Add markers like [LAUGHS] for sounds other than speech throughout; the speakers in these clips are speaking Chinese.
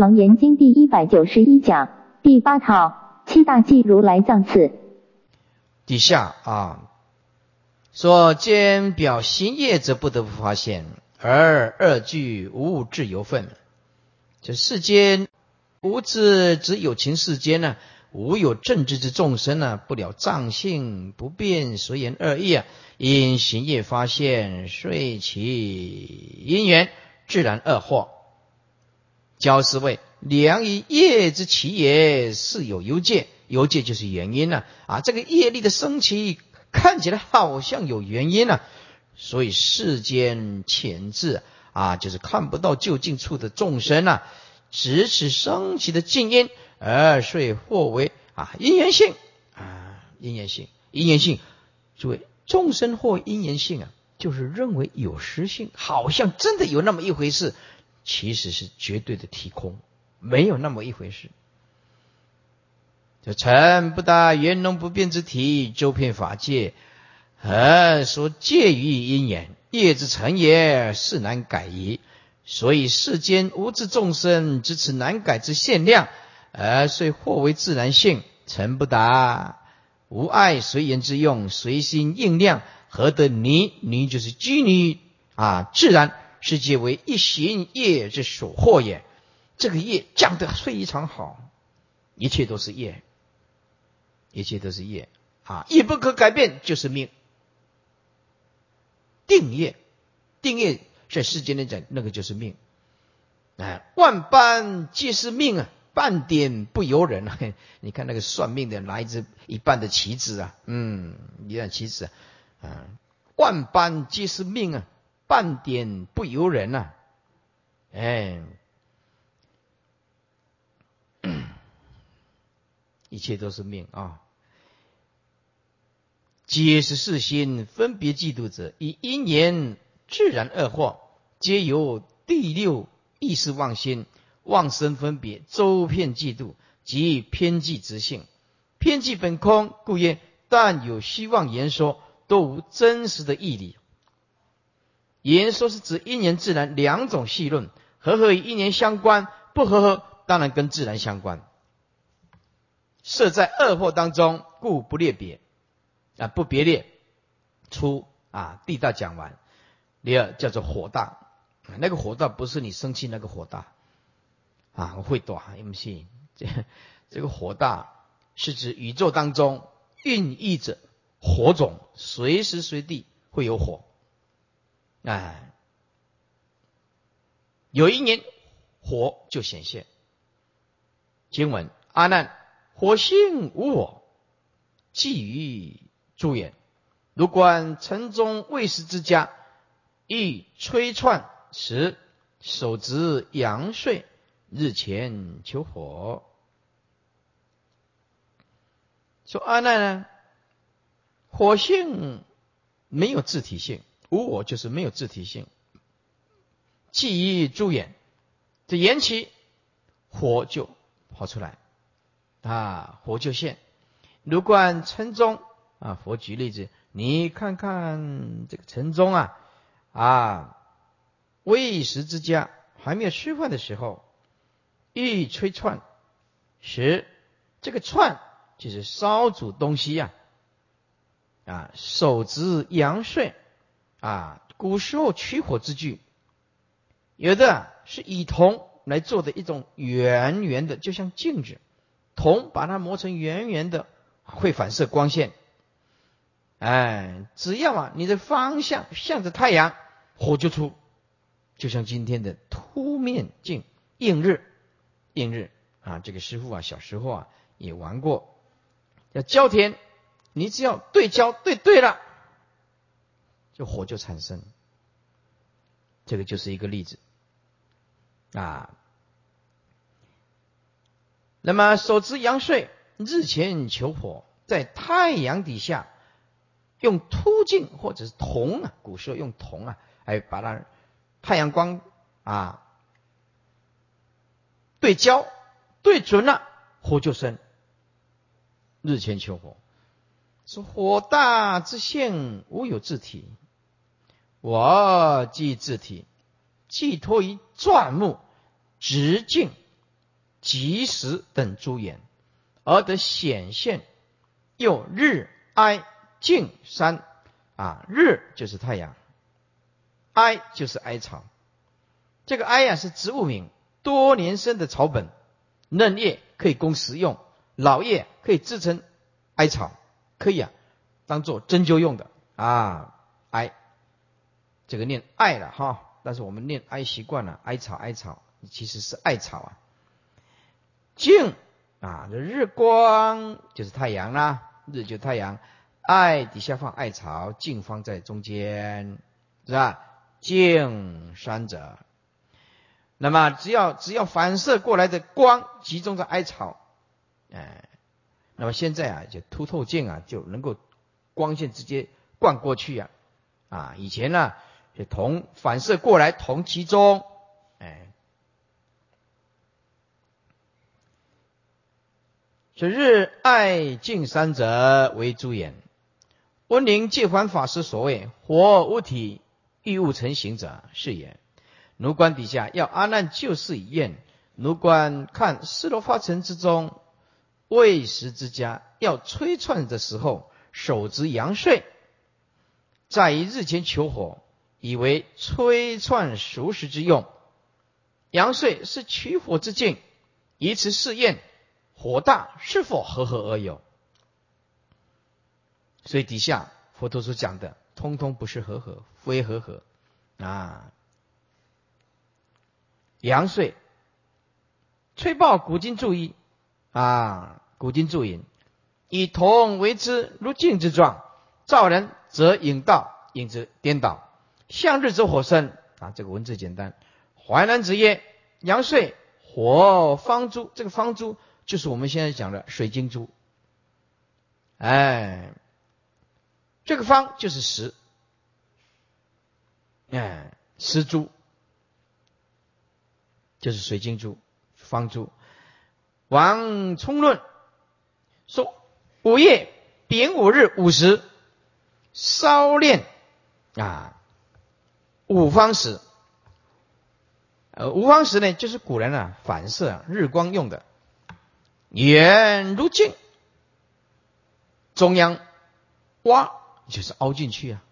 楞严经第一百九十一讲第八套七大忌如来藏次。底下啊，说兼表行业则不得不发现，而二句无物质由分。这世间无知只有情世间呢，无有正知之众生呢，不了藏性不变随言二意啊，因行业发现，遂其因缘自然恶惑。教是谓良以业之起也，是有由界，由界就是原因呢。啊，这个业力的升起看起来好像有原因呢，所以世间浅智啊，就是看不到究竟处的众生啊，只此升起的静因，而遂或为啊因缘性啊因缘性因缘性。诸位，众生或因缘性啊，就是认为有实性，好像真的有那么一回事。其实是绝对的体空，没有那么一回事。这成不达圆融不变之体，周遍法界，而说介于因缘业之成也，是难改矣。所以世间无知众生知此难改之限量，而遂或为自然性。成不达无爱随缘之用，随心应量，何得泥？泥就是拘泥啊，自然。是皆为一行业之所惑也，这个业降得非常好，一切都是业，一切都是业啊！业不可改变，就是命。定业，定业在世间来讲，那个就是命。哎，万般皆是命啊，半点不由人啊！[LAUGHS] 你看那个算命的拿一只一半的棋子啊，嗯，一半棋子啊，万般皆是命啊。半点不由人呐，哎，[COUGHS] 一切都是命啊！皆是世心分别嫉妒者，以因缘自然恶惑，皆由第六意识妄心妄生分别，周遍嫉妒及偏计执性，偏计本空，故曰：但有虚妄言说，都无真实的义理。言说是指因缘自然两种细论，合合与因缘相关，不合合当然跟自然相关。设在二惑当中，故不列别啊，不别列。出啊，地大讲完，第二叫做火大，那个火大不是你生气那个火大啊，我会短，不信这 [LAUGHS] 这个火大是指宇宙当中孕育着火种，随时随地会有火。哎，有一年火就显现。经文：阿难，火性无我，寄于诸眼。如观城中卫士之家，亦吹串时，手执阳穗，日前求火。说阿难呢，火性没有自体性。无我就是没有自体性，记忆诸眼，这缘起火就跑出来，啊，火就现。如观城中啊，佛举例子，你看看这个城中啊，啊，未食之家还没有吃饭的时候，欲吹串，时这个串就是烧煮东西呀，啊，手执阳穗。啊，古时候取火之具，有的是以铜来做的一种圆圆的，就像镜子，铜把它磨成圆圆的，会反射光线。哎，只要啊你的方向向着太阳，火就出，就像今天的凸面镜映日，映日啊，这个师傅啊小时候啊也玩过，叫焦田，你只要对焦对对了。这火就产生，这个就是一个例子啊。那么手持阳穗，日前求火，在太阳底下用凸镜或者是铜啊，古时候用铜啊，哎把它太阳光啊对焦对准了，火就生。日前求火，说火大之性，无有自体。我即自体，寄托于钻木直径及时等诸眼，而得显现。又日哀静山啊，日就是太阳，哀就是哀草。这个哀呀是植物名，多年生的草本，嫩叶可以供食用，老叶可以制成艾草，可以啊当做针灸用的啊。这个念艾了哈，但是我们念哀习惯了，艾草艾草其实是艾草啊。静啊，这日光就是太阳啦，日就太阳，艾底下放艾草，静放在中间，是吧？静三者。那么只要只要反射过来的光集中在艾草，哎，那么现在啊就凸透镜啊就能够光线直接灌过去呀，啊，以前呢就铜反射过来同其中，哎，这日爱敬三者为诸眼，温宁戒环法师所谓火物体欲物成形者是也。奴官底下要阿难就事以验。奴官看斯罗发城之中未食之家，要吹串的时候，手执阳睡，在于日前求火，以为吹串熟食之用。阳睡是取火之境，以此试验火大是否合合而有。所以底下佛陀所讲的，通通不是合合，非合合啊。阳岁，吹爆古今注意啊，古今注引，以铜为之，如镜之状，照人则影道，影之颠倒，向日之火生啊。这个文字简单。淮南子曰：阳岁火方珠，这个方珠就是我们现在讲的水晶珠。哎，这个方就是石，哎，石珠。就是水晶珠、方珠。王充论说：午夜丙午日午时，烧炼啊五方石。呃，五方石呢，就是古人啊反射日光用的，圆如镜，中央挖就是凹进去啊。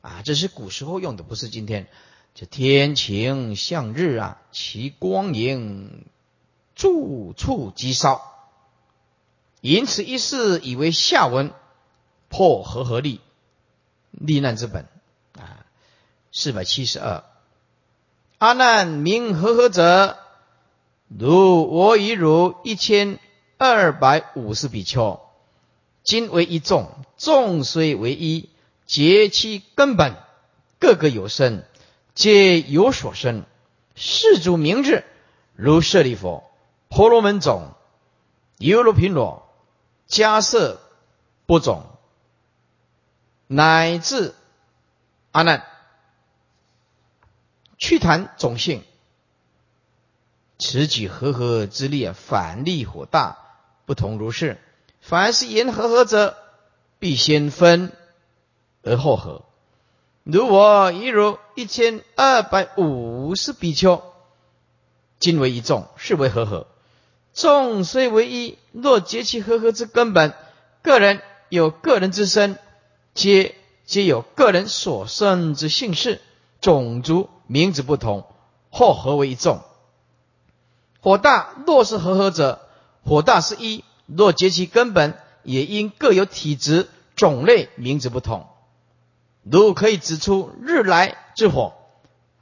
啊，这是古时候用的，不是今天。这天晴向日啊，其光影处处即烧，因此一事以为下文破和合力，立难之本。四百七十二，阿难名和合者，如我已汝一千二百五十比丘，今为一众，众虽为一，皆其根本，个个有身。皆有所生，世主明日，如舍利佛、婆罗门种、犹罗频罗、迦摄波种，乃至阿难，去谈种性，此举和合之力啊，反力火大，不同如是。凡是言和合者，必先分而后合。如我一如一千二百五十比丘，今为一众，是为和合。众虽为一，若结其和合之根本，个人有个人之身，皆皆有个人所生之姓氏、种族、名字不同，或合为一众。火大若是合合者，火大是一；若结其根本，也因各有体质、种类、名字不同。如可以指出日来之火，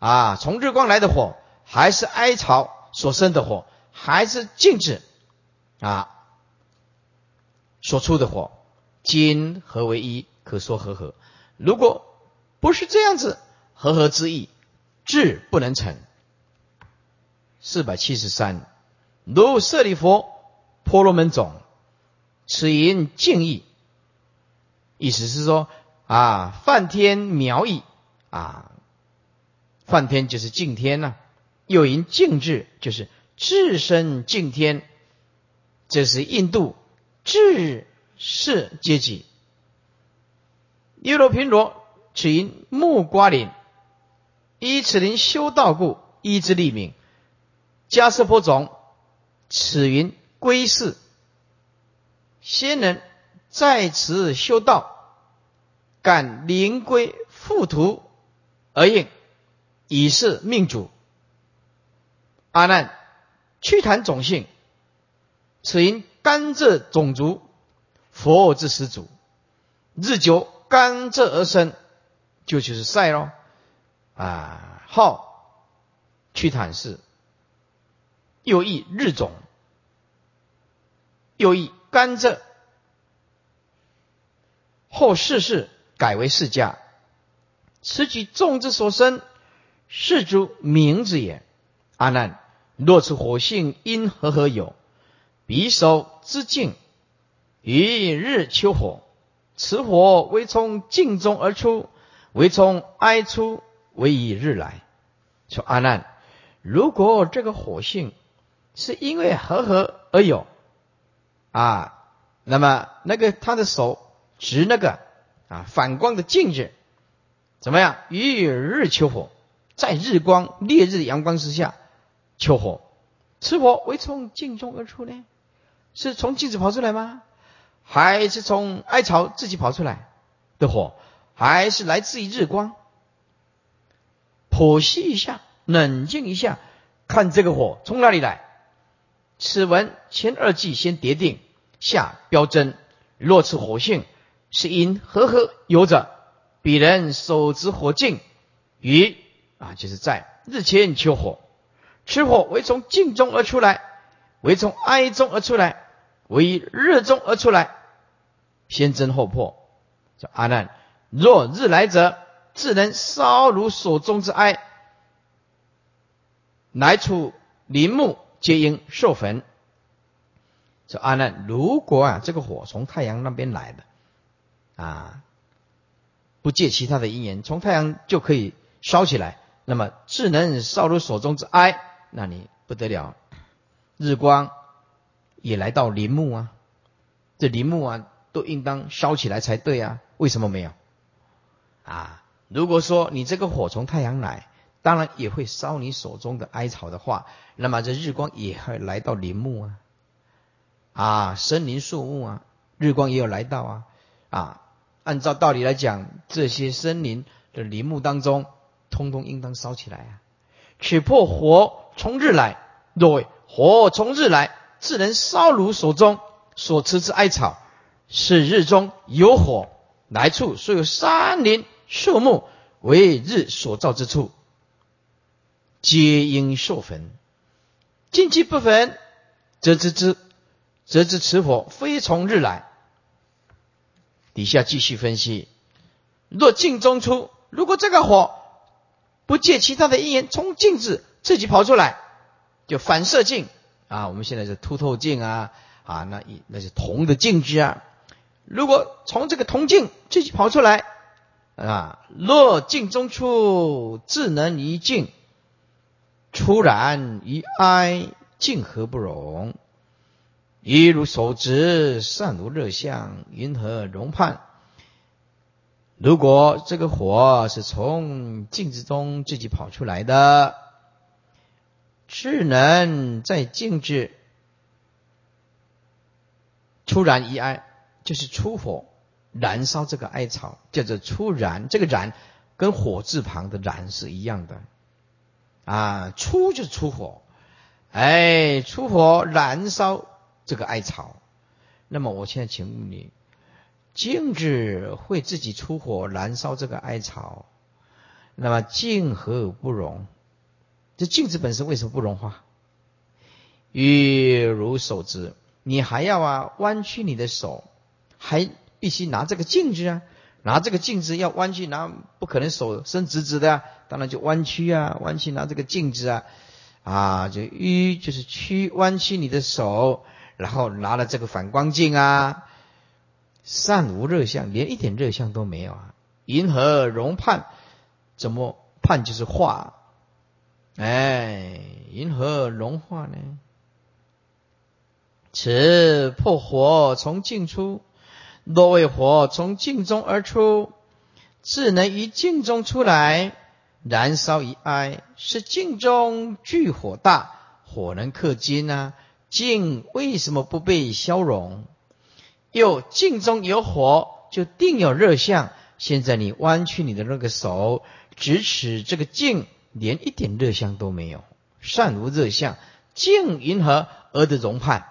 啊，从日光来的火，还是哀草所生的火，还是静止啊所出的火，今合为一，可说合合。如果不是这样子，和合之意，智不能成。四百七十三，如舍利佛、婆罗门种，此言敬意，意思是说。啊，梵天苗裔啊，梵天就是敬天呐，又因敬智就是智身敬天，这是印度智士阶级。耶罗频罗此因木瓜林，依此林修道故，依之立名。迦舍波种此云归世。仙人在此修道，感灵归附图而应，以是命主。阿难，去谈种性，此因甘蔗种族，佛之始祖，日久甘蔗而生，就就是赛喽。啊，号去谈是，又译日种，又译。甘蔗，后世世改为世家，此举众之所生，是诸名之也。阿难，若此火性因何何有？匕首之境，一日秋火，此火为从镜中而出，为从哀出，为以日来。说阿难，如果这个火性是因为和合而有？啊，那么那个他的手执那个啊反光的镜子，怎么样？与日求火，在日光烈日阳光之下求火，此火为从镜中而出呢？是从镜子跑出来吗？还是从哀巢自己跑出来的火？还是来自于日光？剖析一下，冷静一下，看这个火从哪里来？此文前二句先叠定，下标真。若此火性是因和合有者，彼人手执火镜于啊，就是在日前求火，此火为从镜中而出来，为从哀中而出来，为日中而出来，先真后破。叫阿难，若日来者，自能烧如所中之哀，来处林木。皆应受焚。说阿难，如果啊这个火从太阳那边来的，啊，不借其他的因缘，从太阳就可以烧起来，那么智能烧如手中之哀，那你不得了，日光也来到林木啊，这林木啊都应当烧起来才对啊，为什么没有？啊，如果说你这个火从太阳来。当然也会烧你手中的艾草的话，那么这日光也会来到林木啊，啊，森林树木啊，日光也有来到啊，啊，按照道理来讲，这些森林的林木当中，通通应当烧起来啊。取破火从日来，若火从日来，自能烧炉手中所持之艾草，是日中有火来处，所有山林树木为日所照之处。皆应受焚，近期不焚，则知之，则知此火非从日来。底下继续分析：若镜中出，如果这个火不借其他的因缘从镜子自己跑出来，就反射镜啊，我们现在是凸透镜啊啊，那一那是铜的镜子啊。如果从这个铜镜自己跑出来啊，若镜中出，自能一镜。出然于哀，静何不容？一如手执，善如热相，云何容判？如果这个火是从镜子中自己跑出来的，智能在静止出然一哀，就是出火燃烧这个艾草，叫做出燃。这个燃跟火字旁的燃是一样的。啊，出就是出火，哎，出火燃烧这个艾草。那么我现在请问你，镜子会自己出火燃烧这个艾草？那么镜何不融？这镜子本身为什么不融化？玉如手指，你还要啊弯曲你的手，还必须拿这个镜子啊。拿这个镜子要弯曲，拿不可能手伸直直的啊，当然就弯曲啊，弯曲拿这个镜子啊，啊，就迂就是曲弯曲你的手，然后拿了这个反光镜啊，善无热相，连一点热相都没有啊，银河融判，怎么判就是化，哎，银河融化呢？此破火从进出。若为火从镜中而出，自能于镜中出来，燃烧一哀，是镜中聚火大，火能克金啊，镜为什么不被消融？又镜中有火，就定有热相。现在你弯曲你的那个手，直尺这个镜，连一点热相都没有，善无热相。镜云何而得容判？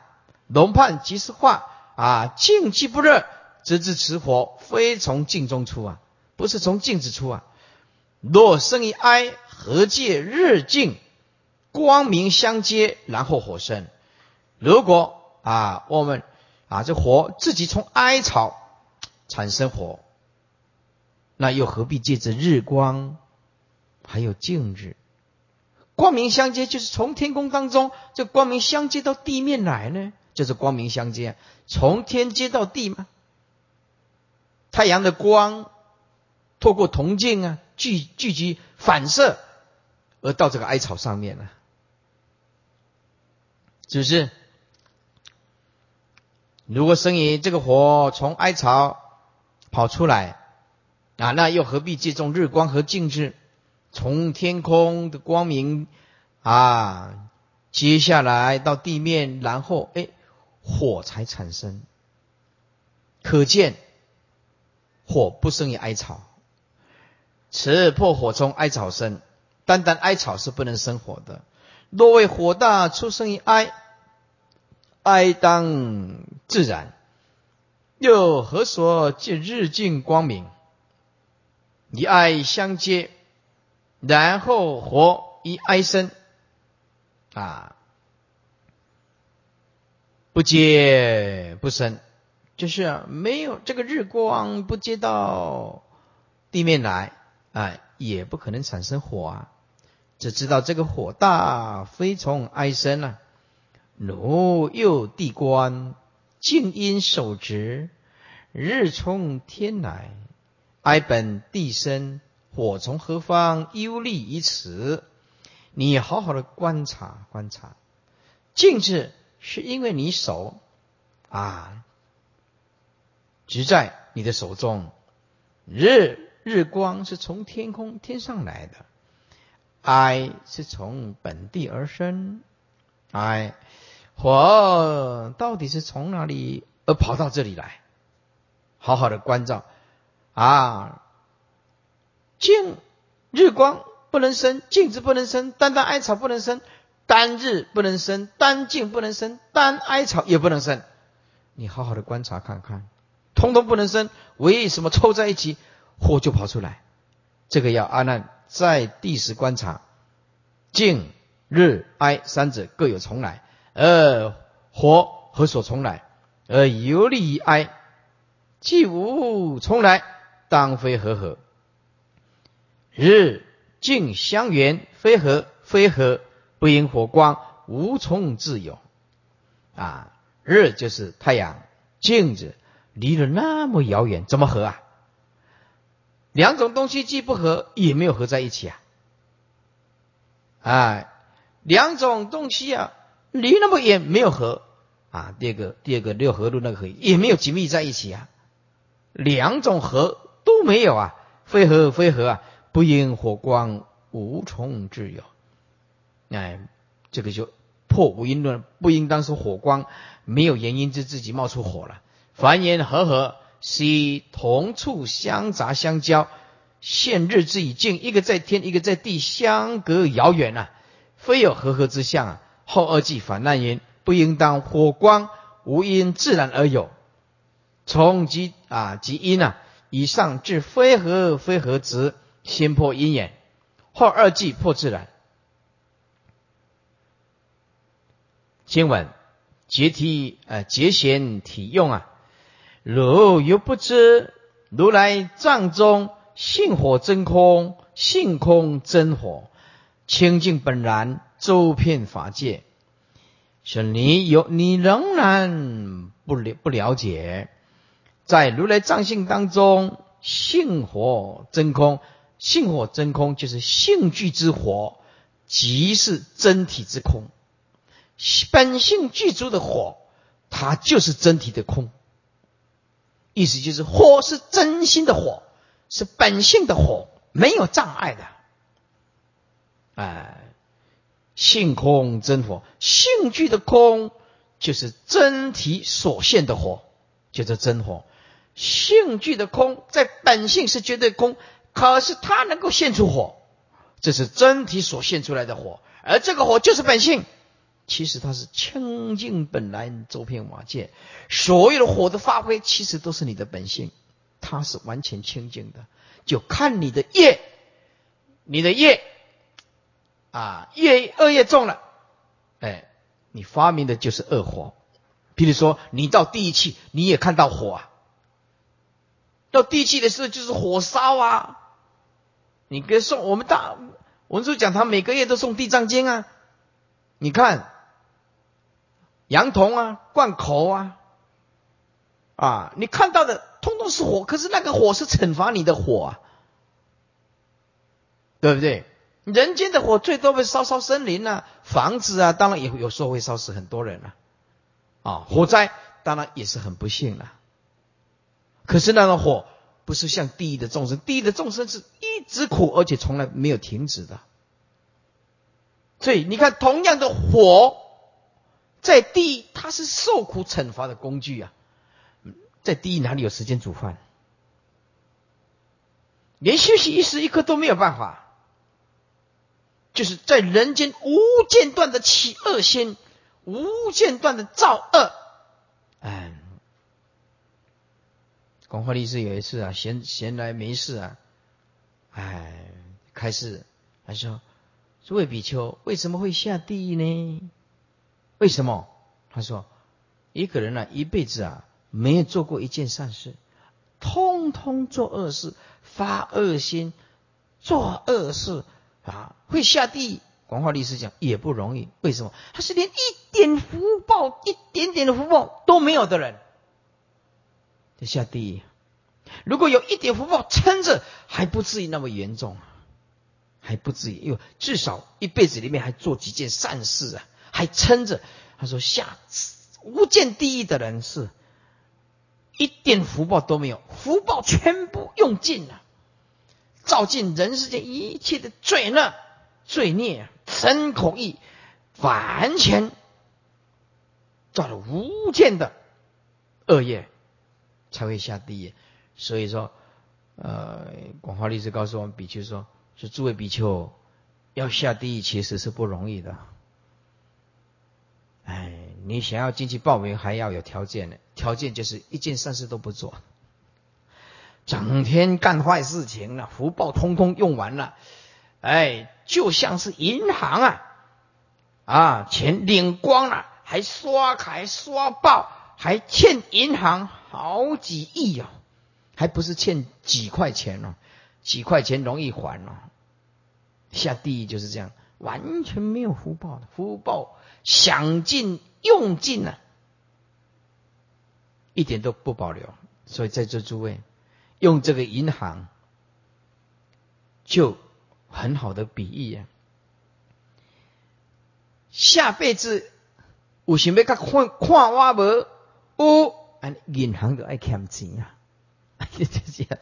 容判即是化啊！镜既不热，则知此火非从静中出啊，不是从静之出啊。若生于哀，何借日静？光明相接，然后火生。如果啊，我们啊，这火自己从哀草产生火，那又何必借着日光，还有静日？光明相接，就是从天空当中这光明相接到地面来呢？就是光明相接，从天接到地嘛。太阳的光透过铜镜啊，聚聚集反射，而到这个艾草上面了，是不是？如果生以这个火从艾草跑出来啊，那又何必借重日光和静止？从天空的光明啊，接下来到地面，然后哎，火才产生。可见火不生于艾草，此破火从艾草生，单单艾草是不能生火的。若为火大出生于艾，艾当自然，又何所见日进光明？以爱相接，然后火以艾生，啊，不接不生，就是没有这个日光不接到地面来，啊，也不可能产生火啊。只知道这个火大，非从哀生啊。奴又地观，静因守直，日从天来，哀本地生，火从何方？忧立于此。你好好的观察观察，静止是因为你手啊，直在你的手中，日日光是从天空天上来的，哀是从本地而生，哀。火到底是从哪里而跑到这里来？好好的关照啊！静日光不能生，静止不能生，单单艾草不能生，单日不能生，单静不能生，单艾草也不能生。你好好的观察看看，通通不能生，为什么凑在一起火就跑出来？这个要阿难在第时观察，静日哀三者各有从来。而火何所从来？而游离于哀，既无从来，当非和合。日静相缘，非合非合，不因火光，无从自有。啊，日就是太阳，镜子离了那么遥远，怎么合啊？两种东西既不合，也没有合在一起啊！哎，两种东西啊。离那么远没有合啊，第二个第二个六合路那个合也没有紧密在一起啊，两种合都没有啊，非合非合啊，不因火光无从自有，哎，这个就破无因论，不应当说火光没有原因就自己冒出火了。凡言和合，是同处相杂相交，现日之以静，一个在天，一个在地，相隔遥远啊，非有和合之相啊。后二句反难言，不应当火光无因自然而有，从即啊即因啊，以上至非合非合之，先破因缘，后二句破自然。经文节体呃节贤体用啊，如犹不知如来藏中性火真空，性空真火，清净本然。周遍法界，说你有你仍然不了不了解，在如来藏性当中，性火真空，性火真空就是性具之火，即是真体之空。本性具足的火，它就是真体的空。意思就是火是真心的火，是本性的火，没有障碍的。哎。性空真火，性具的空就是真体所现的火，就是真火。性具的空，在本性是绝对空，可是它能够现出火，这是真体所现出来的火，而这个火就是本性。其实它是清净本来，周遍瓦界，所有的火的发挥，其实都是你的本性，它是完全清净的，就看你的业，你的业啊，业恶业重了，哎，你发明的就是恶火。比如说，你到地气，你也看到火啊。到地气的时候就是火烧啊！你给送我们大文殊讲堂每个月都送地藏经啊！你看羊童啊、灌口啊，啊，你看到的通通是火，可是那个火是惩罚你的火啊，对不对？人间的火最多会烧烧森林啊、房子啊，当然也有时候会烧死很多人啊。啊，火灾当然也是很不幸了。可是那个火不是像地狱的众生，地狱的众生是一直苦，而且从来没有停止的。所以你看，同样的火，在地它是受苦惩罚的工具啊。在地狱哪里有时间煮饭？连休息一时一刻都没有办法。就是在人间无间断的起恶心，无间断的造恶，哎。广化律师有一次啊，闲闲来没事啊，哎，开始他说：“诸位比丘，为什么会下地狱呢？为什么？”他说：“一个人呢，一辈子啊，没有做过一件善事，通通做恶事，发恶心，做恶事啊，会下地狱。”广化律师讲也不容易，为什么？他是连一点福报、一点点的福报都没有的人。就下地狱，如果有一点福报撑着，还不至于那么严重，还不至于，因为至少一辈子里面还做几件善事啊，还撑着。他说下无间地狱的人是一点福报都没有，福报全部用尽了，照尽人世间一切的罪恶、罪孽、身口意，完全造了无间的恶业。才会下地狱，所以说，呃，广化律师告诉我们比丘说，说诸位比丘要下地狱其实是不容易的。哎，你想要进去报名还要有条件的，条件就是一件善事都不做，整天干坏事情了，福报通通用完了，哎，就像是银行啊，啊，钱领光了，还刷卡刷爆，还欠银行。好几亿哦，还不是欠几块钱哦，几块钱容易还哦。下地狱就是这样，完全没有福报的，福报想尽用尽了，一点都不保留。所以在座诸位，用这个银行就很好的比喻啊。下辈子有想要看看我无？有。银行都爱欠钱啊！[LAUGHS] 这些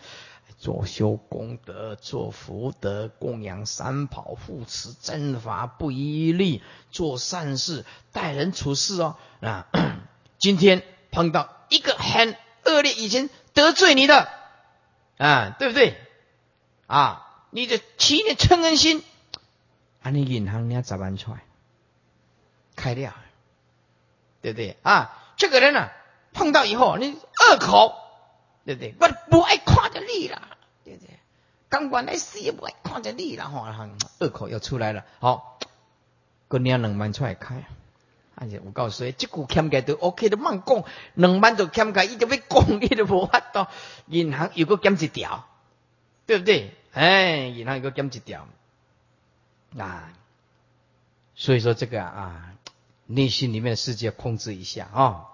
做修功德、做福德、供养三宝、护持正法、不遗余力做善事、待人处事哦啊！[CLEARS THROAT] 今天碰到一个很恶劣、以前得罪你的啊，对不对？啊，你的起点嗔恩心，啊，你银行你要咋办出来开掉，对不对？啊，这个人呢？碰到以后，你恶口，对不对？我不爱夸着你了，刚管来死也不爱看着你啦，吼，恶口又出来了。好，过年两万出来开，而且我告诉你，这股欠债都 OK 的，慢讲，两万就欠债，一直要讲，你都无法度。银行有个减一条，对不对？哎，银行有个减一条，啊，所以说这个啊，内心里面的世界控制一下啊，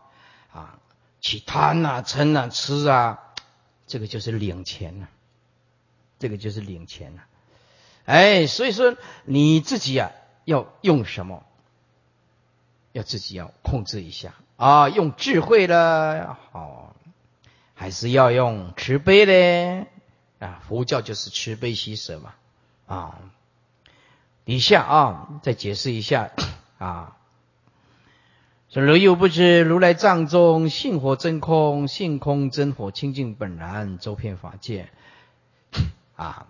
啊。去贪啊、嗔啊、吃啊，这个就是领钱了，这个就是领钱了。哎，所以说你自己啊，要用什么？要自己要控制一下啊，用智慧的，好，还是要用慈悲的啊？佛教就是慈悲喜舍嘛啊。底下啊，再解释一下啊。说如有不知，如来藏中性火真空，性空真火，清净本然，周遍法界。啊，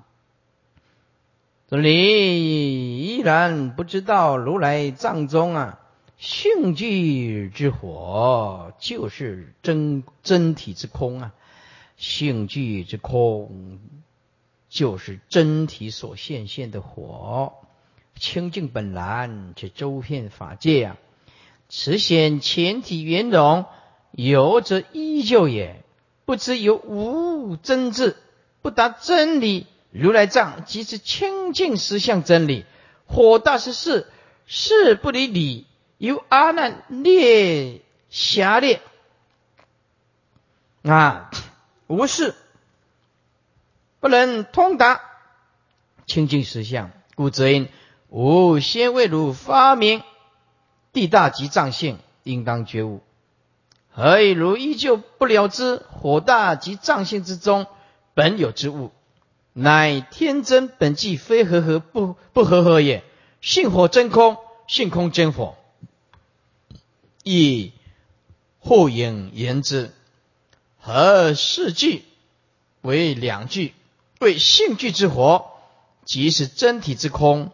这你依然不知道如来藏中啊，性具之火就是真真体之空啊，性具之空就是真体所现现的火，清净本然，这周遍法界啊。此显前体圆融，有则依旧也。不知有无真智，不达真理。如来藏即是清净实相真理。火大是事，事不离理。由阿难列狭劣啊，无事不能通达清净实相，故则因无先为汝发明。地大即藏性，应当觉悟。何以如依旧不了知火大及藏性之中本有之物，乃天真本寂，非合合不不合合也。性火真空，性空真火。以互引言之，和四句为两句，为性具之火，即是真体之空；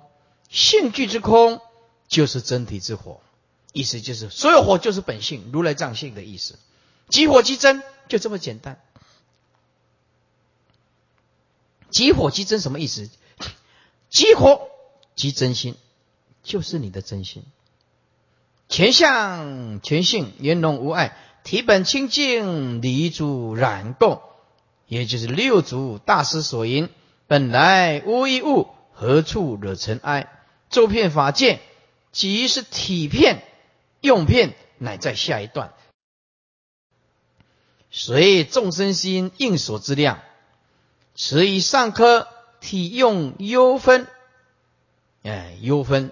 性具之空，就是真体之火。意思就是，所有火就是本性，如来藏性的意思。即火即真，就这么简单。即火即真什么意思？即火即真心，就是你的真心。全相全性圆融无碍，体本清净，离诸染垢，也就是六祖大师所言：本来无一物，何处惹尘埃？周遍法界，即是体片。用片乃在下一段，随众生心应所之量，此以上科体用优分，哎，优分。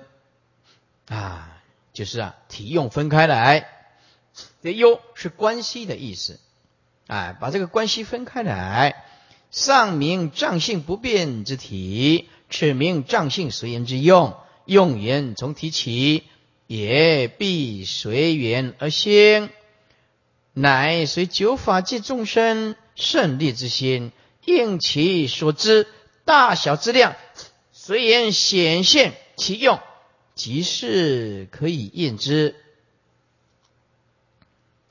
啊，就是啊，体用分开来，这优是关系的意思，哎，把这个关系分开来，上名藏性不变之体，此名藏性随缘之用，用缘从提起。也必随缘而兴，乃随九法界众生胜利之心，应其所知大小之量，随缘显现其用，即是可以验之。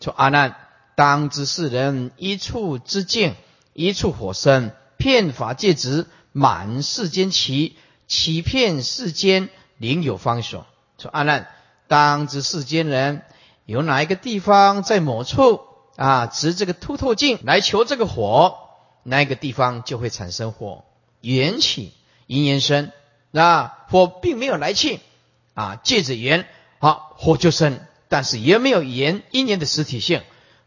说阿难，当知世人一处之境，一处火生，骗法界执，满世间奇，欺骗世间，另有方所。说阿难。当知世间人有哪一个地方在某处啊，执这个凸透镜来求这个火，那个地方就会产生火缘起，因缘生，那火并没有来气啊，借着缘好火就生，但是也没有缘因缘的实体性，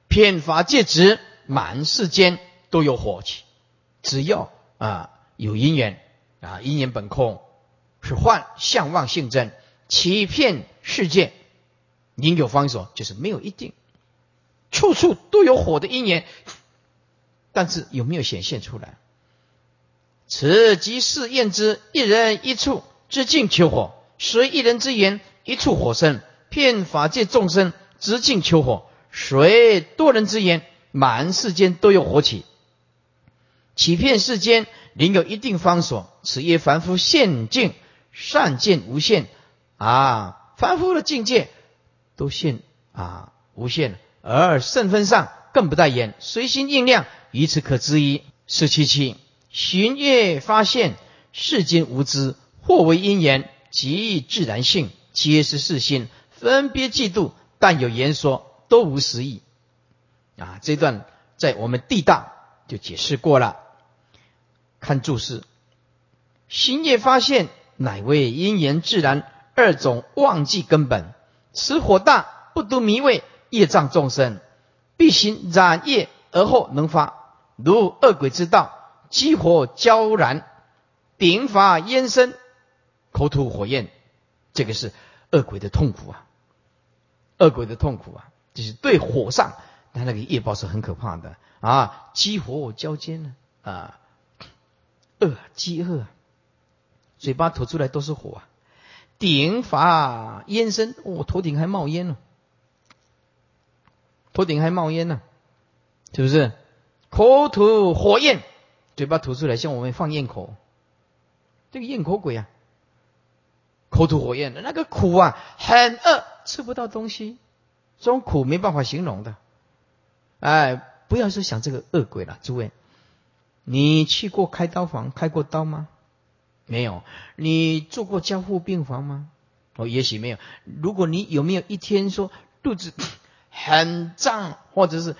偏法界执满世间都有火气，只要啊有因缘啊，因缘本空是幻相妄性真。欺骗世界，应有方所，就是没有一定，处处都有火的因缘，但是有没有显现出来？此即是验之，一人一处之境求火，随一人之言，一处火生，骗法界众生之境求火，随多人之言，满世间都有火起，欺骗世间，另有一定方所。此曰凡夫现境，善见无限。啊，凡夫的境界都现啊无限，而圣分上更不待言，随心应量，以此可知一。四七七，寻业发现世间无知，或为因缘，即自然性，皆是世心分别嫉妒，但有言说，都无实意。啊，这段在我们地大就解释过了。看注释，新业发现乃为因缘自然。二种忘记根本，此火大不独迷味业障众生，必行染业而后能发，如恶鬼之道，激火焦燃，顶法烟生，口吐火焰，这个是恶鬼的痛苦啊！恶鬼的痛苦啊，就是对火上，他那个业报是很可怕的啊！激火交煎呢啊，饿饥饿，嘴巴吐出来都是火啊！顶法烟生，我头顶还冒烟呢。头顶还冒烟呢，是不是？口吐火焰，嘴巴吐出来像我们放焰口，这个焰口鬼啊，口吐火焰的那个苦啊，很饿，吃不到东西，这种苦没办法形容的。哎，不要说想这个恶鬼了，诸位，你去过开刀房开过刀吗？没有。你做过交护病房吗？哦，也许没有。如果你有没有一天说肚子很胀，或者是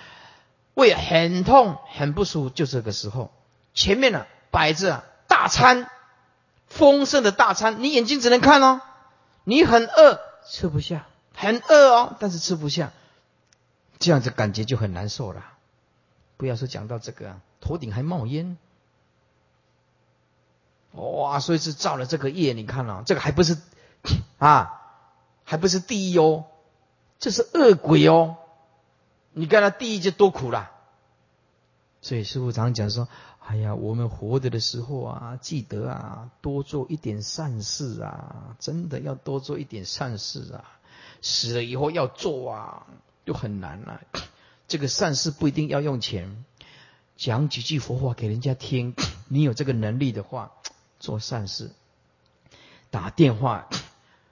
胃很痛、很不舒服，就这个时候，前面呢摆着大餐，丰盛的大餐，你眼睛只能看哦。你很饿，吃不下，很饿哦，但是吃不下，这样子感觉就很难受了。不要说讲到这个，头顶还冒烟。哇！所以是造了这个业，你看啊，这个还不是啊，还不是地狱哦，这是恶鬼哦。你看他地狱就多苦了。所以师傅常讲说：“哎呀，我们活着的时候啊，记得啊，多做一点善事啊，真的要多做一点善事啊。死了以后要做啊，就很难了。[CLEARS THROAT] 这个善事不一定要用钱，讲几句佛话给人家听，[CLEARS THROAT] 你有这个能力的话。”做善事，打电话，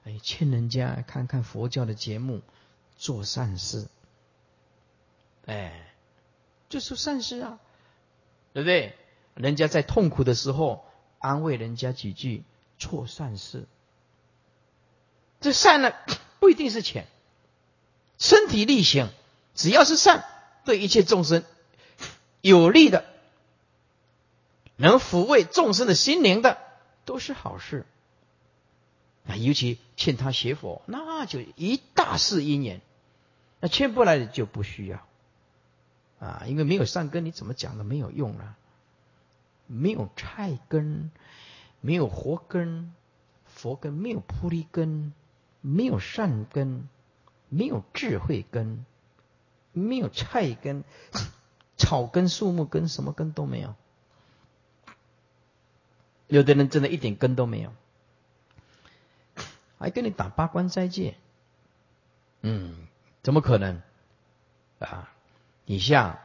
哎，劝人家看看佛教的节目，做善事，哎，就是善事啊，对不对？人家在痛苦的时候，安慰人家几句，做善事。这善呢，[COUGHS] 不一定是钱，身体力行，只要是善，对一切众生有利的。能抚慰众生的心灵的，都是好事。啊，尤其劝他学佛，那就一大事因缘。那劝不来的就不需要。啊，因为没有善根，你怎么讲都没有用了。没有菜根，没有活根，佛根没有菩提根，没有善根，没有智慧根，没有菜根，[LAUGHS] 草根、树木根，什么根都没有。有的人真的一点根都没有，还跟你打八关斋戒，嗯，怎么可能啊？以下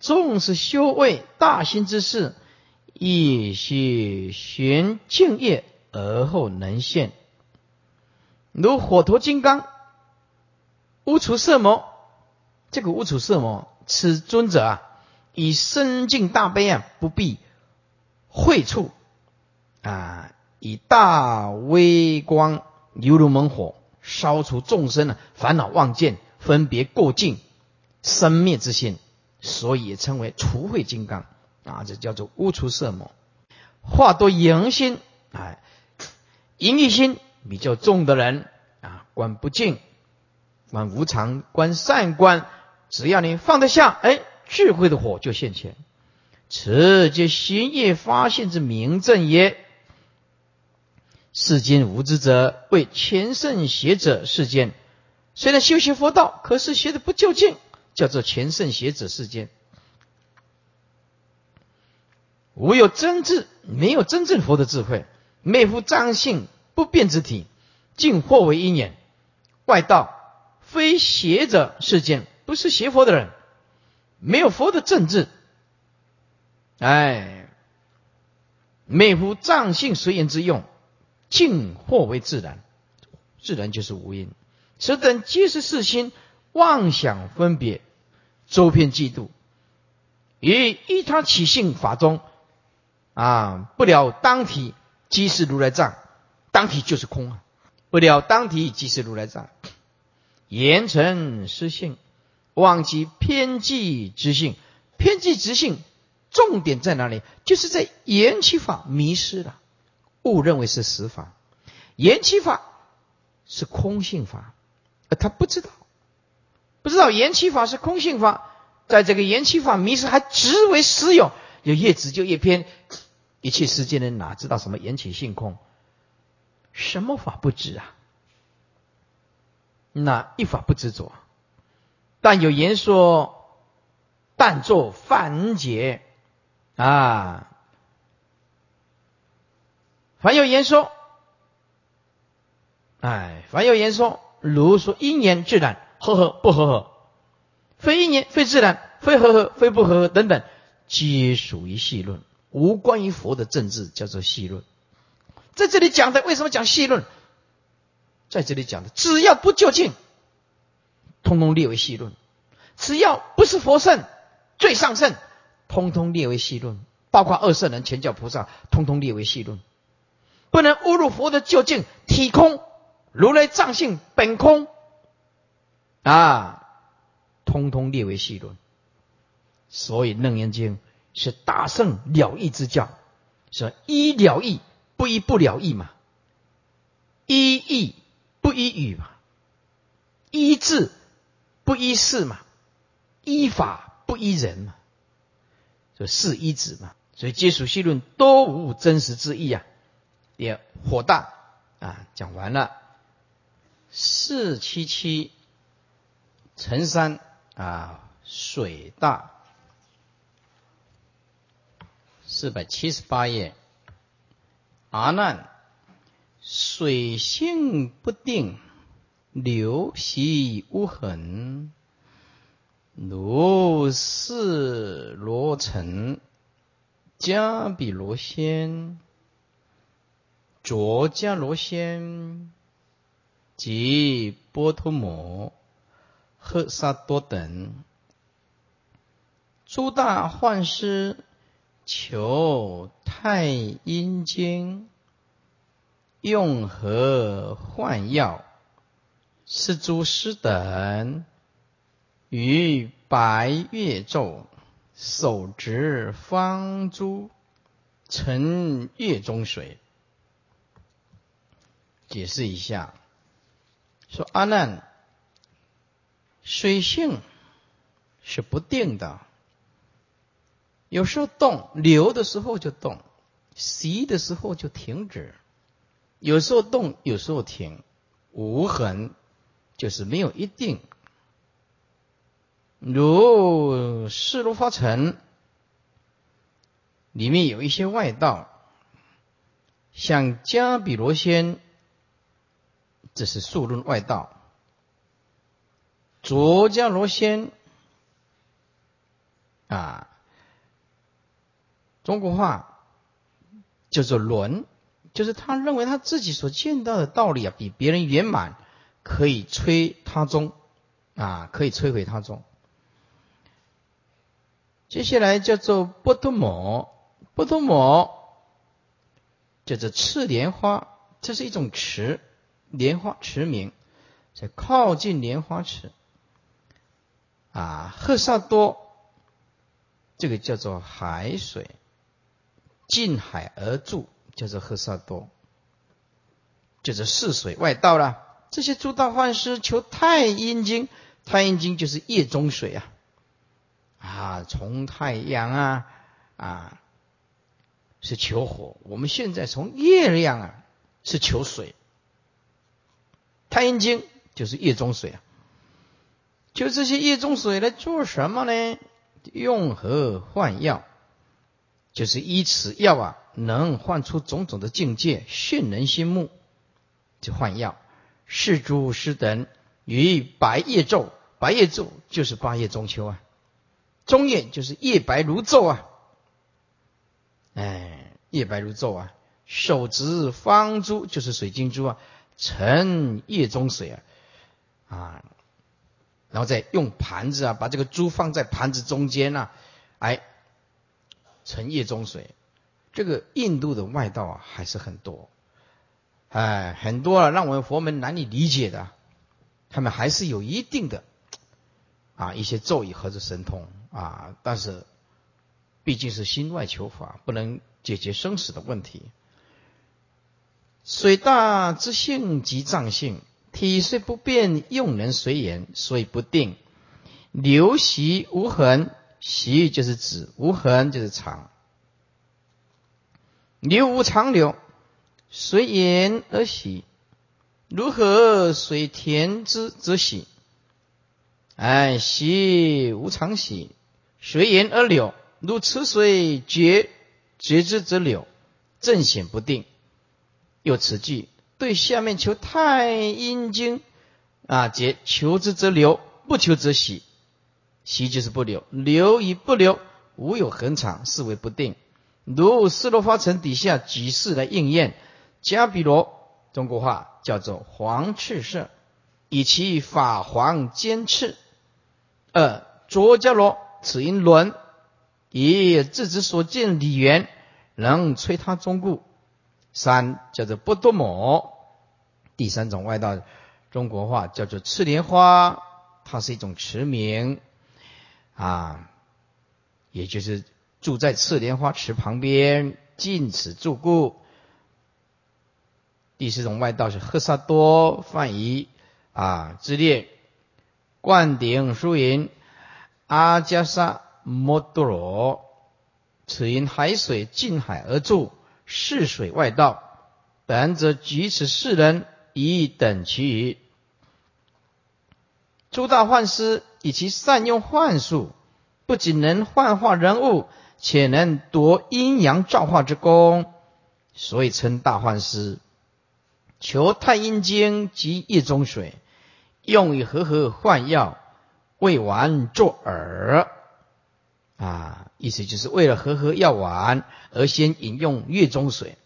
重视修为大心之事，亦须循敬业而后能现。如火头金刚，乌除色魔，这个乌除色魔，此尊者啊，以深敬大悲啊，不必会处。啊！以大微光，犹如猛火，烧除众生的烦恼妄见、分别过境、生灭之心，所以也称为除秽金刚啊！这叫做污除色魔。话多淫心，哎，淫欲心比较重的人啊，观不净，观无常，观善观，只要你放得下，哎，智慧的火就现前。此皆心业发现之明证也。世间无知者为前圣邪者世间，虽然修习佛道，可是学的不究竟，叫做前圣邪者世间。无有真智，没有真正佛的智慧，昧乎藏性不变之体，尽或为因缘。外道非邪者世间，不是邪佛的人，没有佛的正智。哎，昧乎藏性随缘之用。静或为自然，自然就是无因。此等皆是世心妄想分别，周遍嫉妒，于依他起性法中啊，不了当体即是如来藏，当体就是空啊，不了当体即是如来藏，言成失性，忘记偏计之性，偏计之性重点在哪里？就是在言其法迷失了。误认为是实法，言其法是空性法，而他不知道，不知道言其法是空性法，在这个言其法迷失，还执为实有，有越执就越偏。一切世间人哪知道什么言起性空？什么法不知啊？那一法不执着，但有言说，但作犯解啊。凡有言说，哎，凡有言说，如说因缘自然，和合不和合？非因缘，非自然，非和合，非不和合等等，皆属于细论，无关于佛的政治，叫做细论。在这里讲的，为什么讲细论？在这里讲的，只要不就近，通通列为细论；只要不是佛圣、最上圣，通通列为细论。包括二圣人、前教菩萨，通通列为细论。不能侮辱佛的究竟体空，如来藏性本空啊，通通列为细论。所以《楞严经》是大圣了义之教，说一了义，不一不了义嘛，一义。不依语嘛，依智不依事嘛，依法不依人嘛，就事依止嘛。所以皆属细论，都无真实之意啊！也火大啊！讲完了，四七七乘三啊，水大四百七十八页，阿难。水性不定，流习无痕，如是罗尘，加比罗仙，卓迦罗仙及波托摩、赫萨多等诸大幻师，求太阴经。用何换药？是诸师等于白月昼手执方珠，沉月中水。解释一下，说阿难，水性是不定的，有时候动，流的时候就动，习的时候就停止。有时候动，有时候停，无痕，就是没有一定。如四如发尘，里面有一些外道，像迦比罗仙，这是数论外道；卓迦罗仙，啊，中国话叫做轮。就是他认为他自己所见到的道理啊，比别人圆满，可以摧他宗，啊，可以摧毁他宗。接下来叫做波多摩，波多摩叫做赤莲花，这是一种池，莲花池名，在靠近莲花池。啊，赫萨多，这个叫做海水，近海而住。叫做赫萨多，就是四水外道了。这些诸大幻师求太阴经，太阴经就是夜中水啊，啊，从太阳啊啊是求火，我们现在从月亮啊是求水。太阴经就是夜中水啊，就这些夜中水来做什么呢？用何换药？就是依此药啊。能换出种种的境界，训人心目，就换药。是诸师等于白夜昼，白夜昼就是八夜中秋啊，中夜就是夜白如昼啊，哎，夜白如昼啊。手执方珠就是水晶珠啊，盛夜中水啊，啊，然后再用盘子啊，把这个珠放在盘子中间呐，哎，盛夜中水。这个印度的外道啊，还是很多，哎，很多啊，让我们佛门难以理解的，他们还是有一定的啊一些咒语或者神通啊，但是毕竟是心外求法，不能解决生死的问题。水大之性即藏性，体虽不变，用能随缘，所以不定。流习无痕，习就是指无痕就是长。流无常流，随言而喜。如何水田之则喜？哎，喜无常喜，随言而流。如此水绝绝之则流，正显不定。又此句对下面求太阴经啊，解求之则流，不求则喜。喜就是不留，留与不留，无有恒常，是为不定。如斯罗花城底下举世来应验，迦比罗，中国话叫做黄赤色，以其法黄兼赤。二卓迦罗，此因轮，以自之所见理缘，能摧他中故。三叫做波多摩，第三种外道，中国话叫做赤莲花，它是一种驰名。啊，也就是住在赤莲花池旁边，近此住故。第四种外道是赫萨多梵疑啊之列，灌顶书云阿加莎摩多罗，此因海水近海而住，是水外道。本则举此世人以等其余。诸大幻师以其善用幻术，不仅能幻化人物，且能夺阴阳造化之功，所以称大幻师。求太阴经及液中水，用以和合幻药，为丸作饵。啊，意思就是为了和合药丸而先饮用月中水，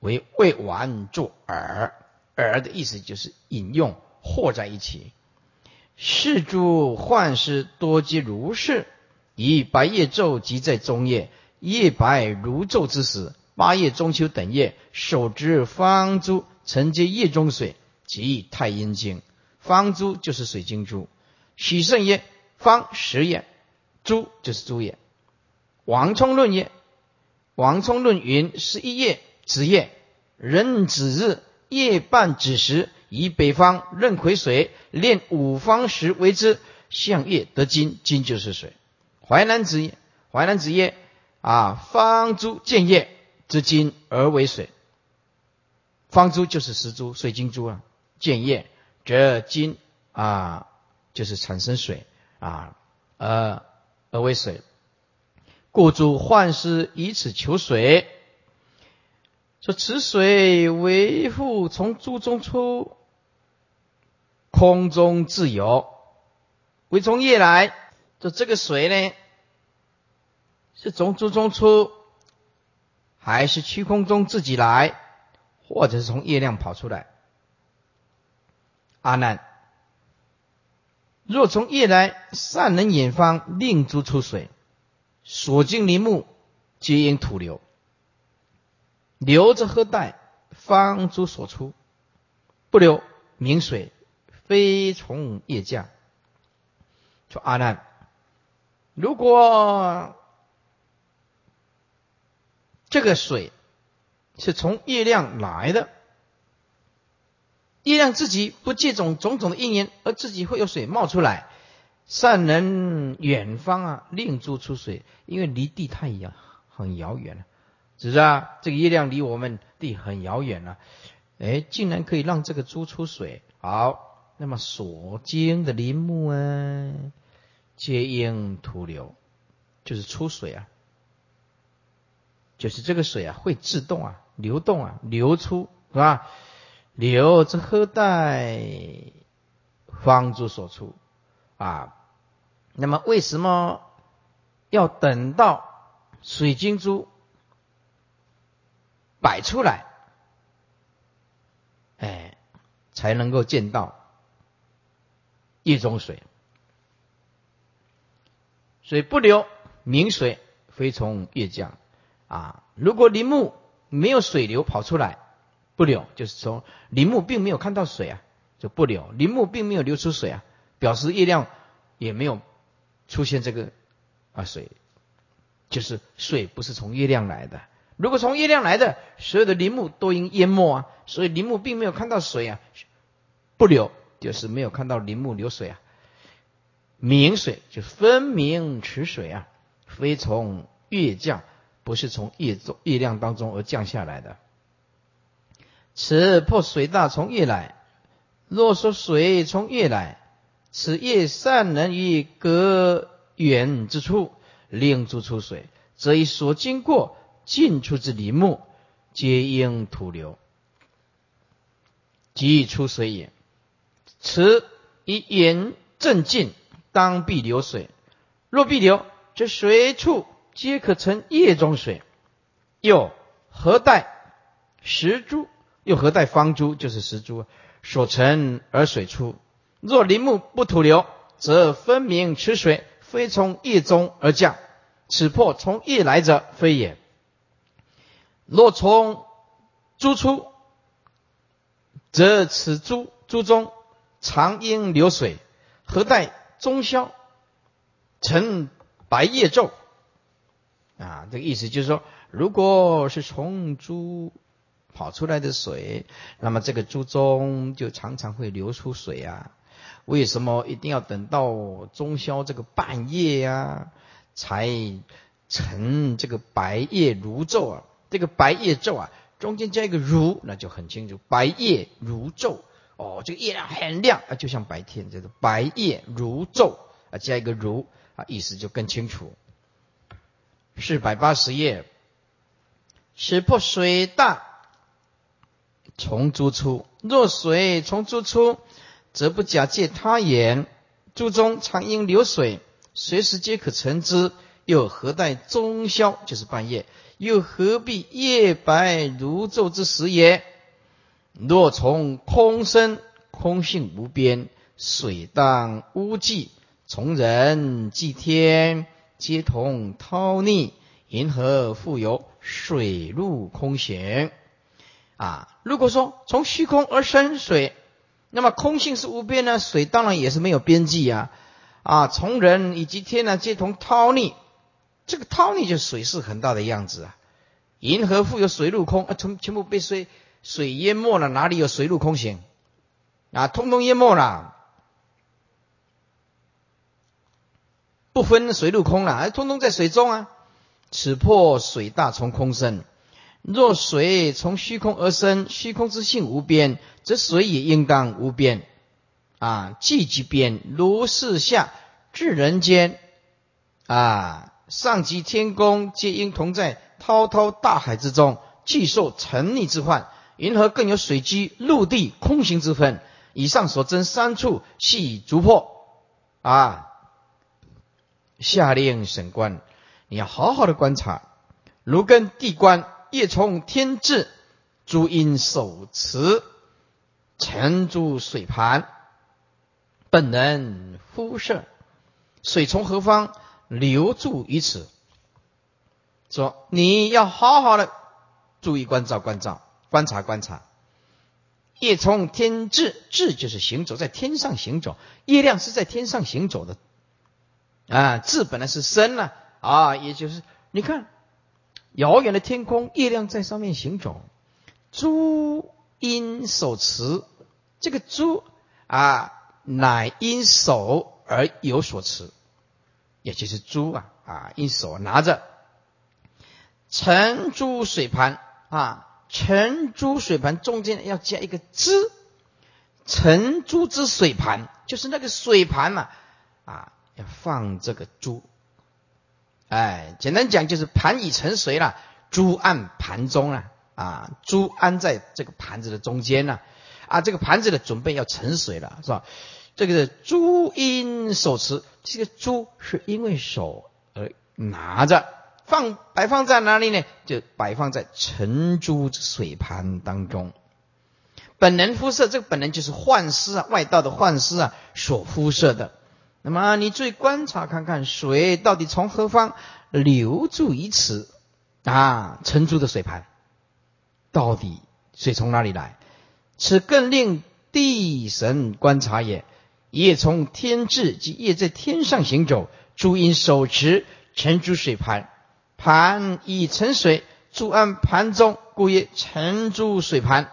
为为丸作饵。饵的意思就是引用和在一起。是诸幻师多皆如是，以白夜昼即在中夜，夜白如昼之时，八月中秋等夜，手执方珠，承接夜中水，即太阴经。方珠就是水晶珠。许圣曰：方十也，珠就是珠也。王充论曰：王充论云：十一夜子夜，人子日夜半子时。以北方任癸水炼五方石为之，向月得金，金就是水。淮南子，淮南子曰：啊，方珠见叶之金而为水。方珠就是石珠、水晶珠啊，见叶则金啊，就是产生水啊，而而为水。故诸幻师以此求水，说此水为复从珠中出。空中自由，为从夜来，就这个水呢，是从珠中出，还是虚空中自己来，或者是从月亮跑出来？阿难，若从夜来，善能远方令珠出水，所经林木皆因土流，流着何待？方珠所出，不流明水。非从业降，说阿难，如果这个水是从月亮来的，月亮自己不借种种种的因缘，而自己会有水冒出来，善人远方啊，令珠出水，因为离地太遥很遥远了，是不是啊？这个月亮离我们地很遥远了，哎，竟然可以让这个珠出水，好。那么所经的林木啊，皆应土流，就是出水啊，就是这个水啊会自动啊流动啊流出是吧？流之何待方珠所出啊？那么为什么要等到水晶珠摆出来，哎，才能够见到？一种水，水不流，明水非从月降啊。如果林木没有水流跑出来，不流，就是说林木并没有看到水啊，就不流。林木并没有流出水啊，表示月亮也没有出现这个啊水，就是水不是从月亮来的。如果从月亮来的，所有的林木都应淹没啊，所以林木并没有看到水啊，不流。就是没有看到林木流水啊，明水就分明池水啊，非从月降，不是从月中月亮当中而降下来的。此破水大从月来，若说水从月来，此月善能于隔远之处令诸出水，则以所经过近处之林木，皆应土流，即出水也。此以言正近当必流水。若必流，则随处皆可成业中水。又何待石珠？又何待方珠？就是石珠所成而水出。若林木不吐流，则分明此水非从液中而降。此破从液来者，非也。若从珠出，则此珠珠中常应流水，何待中消成白叶皱？啊，这个意思就是说，如果是从珠跑出来的水，那么这个珠中就常常会流出水啊。为什么一定要等到中宵这个半夜呀，才成这个白夜如昼啊？这个白夜昼啊。中间加一个如，那就很清楚。白夜如昼，哦，这个月亮很亮啊，就像白天，叫做白夜如昼啊，加一个如啊，意思就更清楚。四百八十页，石破水大从珠出，若水从珠出，则不假借他言，珠中常因流水，随时皆可成之，又何待中宵？就是半夜。又何必夜白如昼之时也？若从空生，空性无边，水荡无际，从人即天，皆同涛逆，银河复有水陆空行。啊，如果说从虚空而生水，那么空性是无边呢？水当然也是没有边际啊！啊，从人以及天呢，皆同涛逆。这个涛逆就是水势很大的样子啊！银河富有水陆空啊，全全部被水水淹没了，哪里有水陆空行啊？通通淹没了，不分水陆空了，哎，通通在水中啊！此破水大从空生，若水从虚空而生，虚空之性无边，则水也应当无边啊！既即边，如是下至人间啊！上及天宫，皆应同在滔滔大海之中，既受沉溺之患。银河更有水居、陆地空行之分。以上所征三处，系逐破啊！下令审官，你要好好的观察。如根地观，业从天至，诸因手持，沉诸水盘，本能肤色，水从何方？留住于此，说你要好好的注意关照关照观察观察。夜从天至，至就是行走在天上行走，月亮是在天上行走的啊。至本来是生了啊，也就是你看遥远的天空，月亮在上面行走。诸因手持，这个诸啊，乃因手而有所持。也就是珠啊啊，一手拿着沉珠水盘啊，沉珠水盘中间要加一个之，沉珠之水盘就是那个水盘嘛啊，要放这个珠，哎，简单讲就是盘已成水了，珠按盘中了啊，珠安在这个盘子的中间呢啊，这个盘子的准备要盛水了，是吧？这个珠因手持，这个珠是因为手而拿着，放摆放在哪里呢？就摆放在沉珠水盘当中。本能肤色，这个本能就是幻师啊，外道的幻师啊所肤色的。那么你注意观察看看，水到底从何方流注于此啊？沉珠的水盘，到底水从哪里来？此更令地神观察也。夜从天至，即夜在天上行走。诸因手持沉珠水盘，盘以沉水，诸安盘中，故曰沉珠水盘。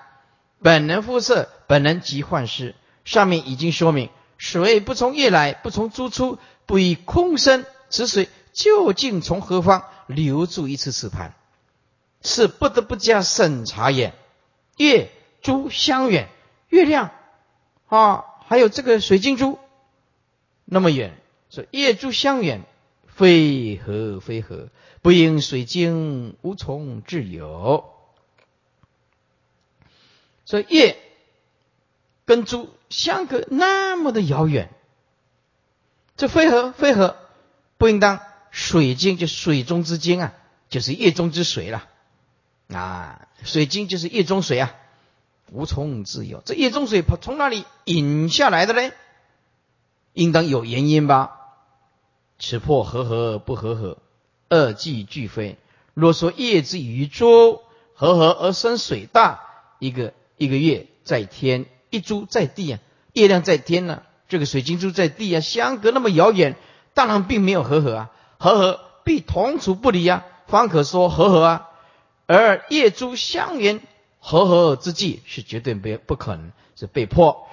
本能肤色，本能即幻视。上面已经说明，水不从业来，不从珠出，不以空生。此水究竟从何方流注一次此盘？是不得不加审查也。月珠相远，月亮啊。还有这个水晶珠那么远，说月珠相远，非何非何，不应水晶无从自有。所以月跟珠相隔那么的遥远，这非合非合，不应当水晶就水中之精啊，就是液中之水了啊，水晶就是液中水啊，无从自有。这液中水从哪里引下来的呢？应当有原因吧？此破合合不合合，二即俱非。若说叶之于珠合合而生水大，一个一个月在天，一珠在地啊，月亮在天呐，这个水晶珠在地啊，相隔那么遥远，当然并没有合合啊，合合必同处不离啊，方可说合合啊。而夜珠相缘合合之际，是绝对不不可能，是被迫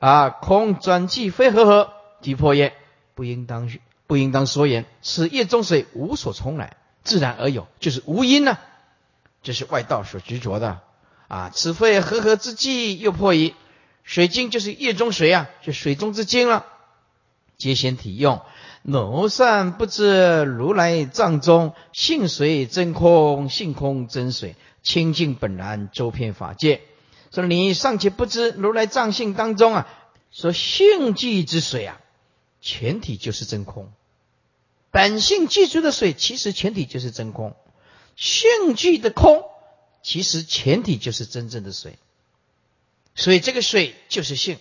啊，空转即非合合，即破也，不应当不应当说言，此夜中水无所从来。自然而有，就是无因呢。这是外道所执着的啊！此非和合之际，又破矣。水晶就是液中水啊，就水中之精了。皆先体用，奴善不知如来藏中性水真空，性空真水，清净本然，周遍法界。说你尚且不知如来藏性当中啊，说性寂之水啊，全体就是真空。本性具足的水，其实全体就是真空；性具的空，其实全体就是真正的水。所以这个水就是性，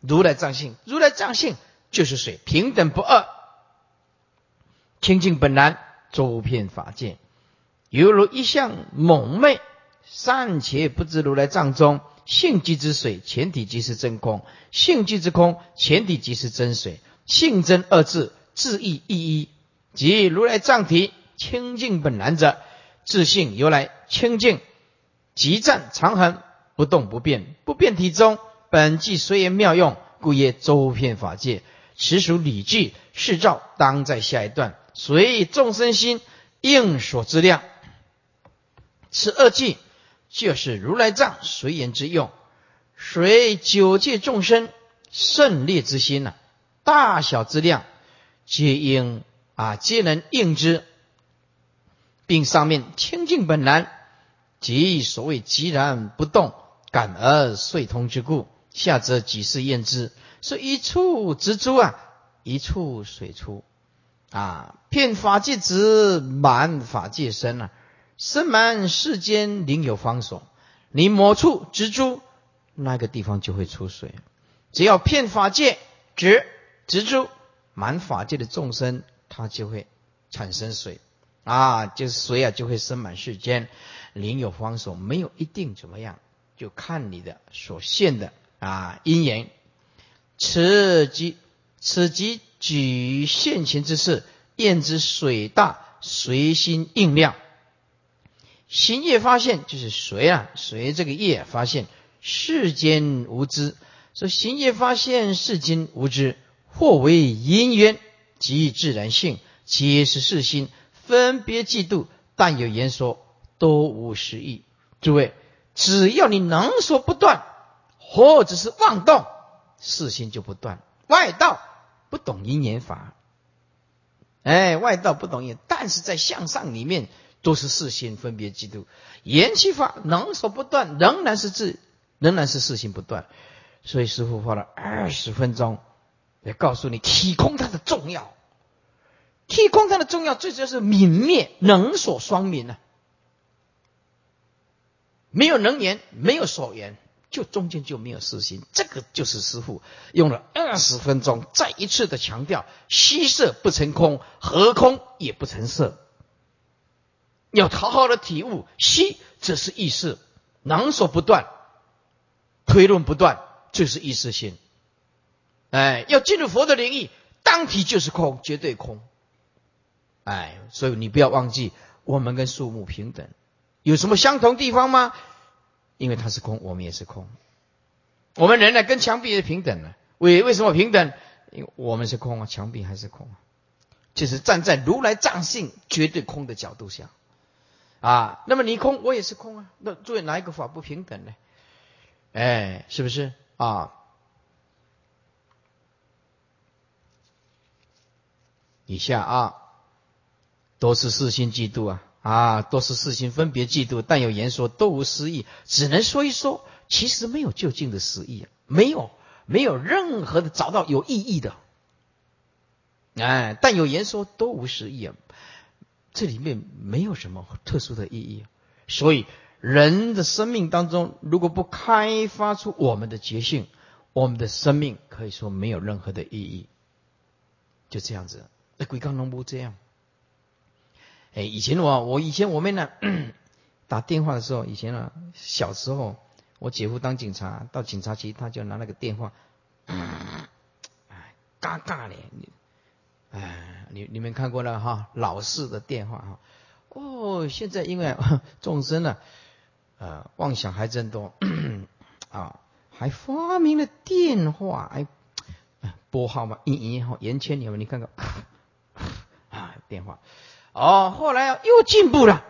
如来藏性，如来藏性就是水，平等不二，清净本然，周遍法界，犹如一向蒙昧，善且不知如来藏中性即之水，全体即是真空；性即之空，全体即是真水。性真二字，字义一一。即如来藏体清净本然者，自性由来清净，即暂常恒，不动不变，不变体中本即随缘妙用，故曰周遍法界。实属理句，是照当在下一段，随众生心应所之量。此二句就是如来藏随缘之用，随九界众生胜劣之心呐，大小之量，皆应。啊，皆能应之，并上面清净本然，即所谓寂然不动，感而遂通之故。下则几是验之，是一处植株啊，一处水出啊，片法界植，满法界深啊，深满世间灵有方所。你某处植株，那个地方就会出水。只要片法界植植株，满法界的众生。它就会产生水啊，就是水啊，就会生满世间。灵有方所，没有一定怎么样，就看你的所现的啊因缘。此即此即举现前之事，验之水大随心应量。心业发现就是随啊，随这个业发现世间无知，说心业发现世间无知，或为因缘。即自然性，皆是世心，分别嫉妒，但有言说，都无实义。诸位，只要你能说不断，或者是妄动，世心就不断。外道不懂因缘法，哎，外道不懂因，但是在向上里面都是世心分别嫉妒。言气法能说不断，仍然是自，仍然是世心不断。所以师傅花了二十分钟。来告诉你体空它的重要，体空它的重要，最主要是泯灭能所双泯啊！没有能言，没有所言，就中间就没有私心。这个就是师傅用了二十分钟，再一次的强调：虚色不成空，合空也不成色。要好好的体悟，虚则是意识，能所不断，推论不断，就是意识心。哎，要进入佛的领域，当体就是空，绝对空。哎，所以你不要忘记，我们跟树木平等，有什么相同地方吗？因为它是空，我们也是空。我们人呢，跟墙壁也平等的。为为什么平等？因为我们是空啊，墙壁还是空啊。就是站在如来藏性绝对空的角度下，啊，那么你空，我也是空啊。那作为哪一个法不平等呢？哎，是不是啊？以下啊，都是四心嫉妒啊啊，都是事情分别嫉妒，但有言说都无实意，只能说一说，其实没有就近的实意，没有没有任何的找到有意义的，哎，但有言说都无实意啊，这里面没有什么特殊的意义。所以人的生命当中，如果不开发出我们的觉性，我们的生命可以说没有任何的意义。就这样子，那鬼刚能不这样？哎，以前我我以前我们呢 [CLEARS THROAT] 打电话的时候，以前啊小时候，我姐夫当警察，到警察局他就拿那个电话，哎，嘎嘎的。哎，你你们看过了哈，老式的电话哈。哦，现在因为 [LAUGHS] 众生呢，呃，妄想还真多 [CLEARS THROAT] 啊，还发明了电话，哎，拨号码，一一哈，延千年，你看看 [LAUGHS] 啊，电话。哦，后来又进步了，